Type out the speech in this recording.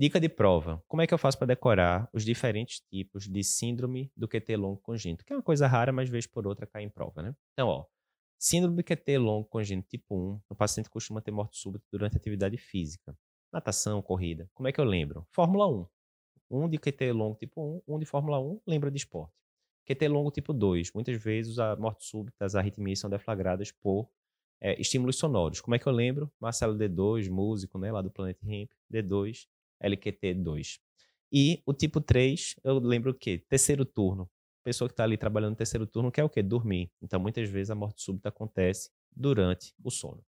Dica de prova. Como é que eu faço para decorar os diferentes tipos de síndrome do QT longo congênito? Que é uma coisa rara, mas vez por outra cai em prova, né? Então, ó, síndrome do QT longo congênito tipo 1, o paciente costuma ter morte súbita durante atividade física. Natação, corrida. Como é que eu lembro? Fórmula 1. Um de QT longo tipo 1, um de Fórmula 1, lembra de esporte. QT longo tipo 2. Muitas vezes a morte súbita, as arritmias são deflagradas por é, estímulos sonoros. Como é que eu lembro? Marcelo D2, músico, né, lá do Planet Ramp, D2, LQT2. E o tipo 3, eu lembro o quê? Terceiro turno. Pessoa que está ali trabalhando no terceiro turno quer o quê? Dormir. Então, muitas vezes a morte súbita acontece durante o sono.